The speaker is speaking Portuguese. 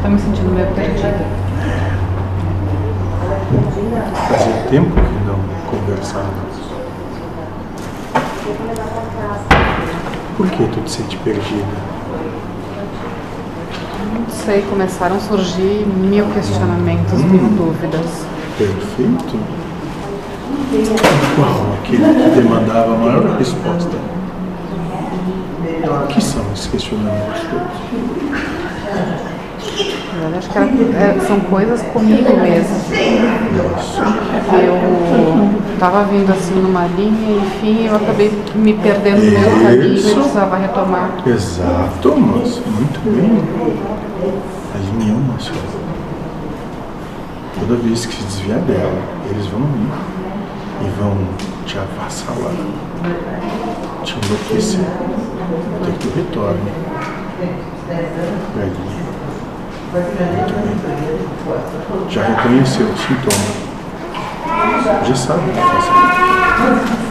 Estou me sentindo meio perdida. Fazia tempo que não conversávamos. Por que tu te sente perdida? Não sei, começaram a surgir mil questionamentos, hum. mil dúvidas. Perfeito. Qual aquele que demandava a maior resposta? O que são esses questionamentos todos? Eu acho que era- é, são coisas comigo mesmo. Eu estava vindo assim numa linha, enfim, eu acabei me perdendo no meu caminho e precisava retomar. Exato, mas muito bem. A linha é uma só. Toda vez que se desviar dela, eles vão vir e vão te avassalar, te enlouquecer, até que tu retorne pra. Já reconheceu o sintoma. Já sabe o que fazer.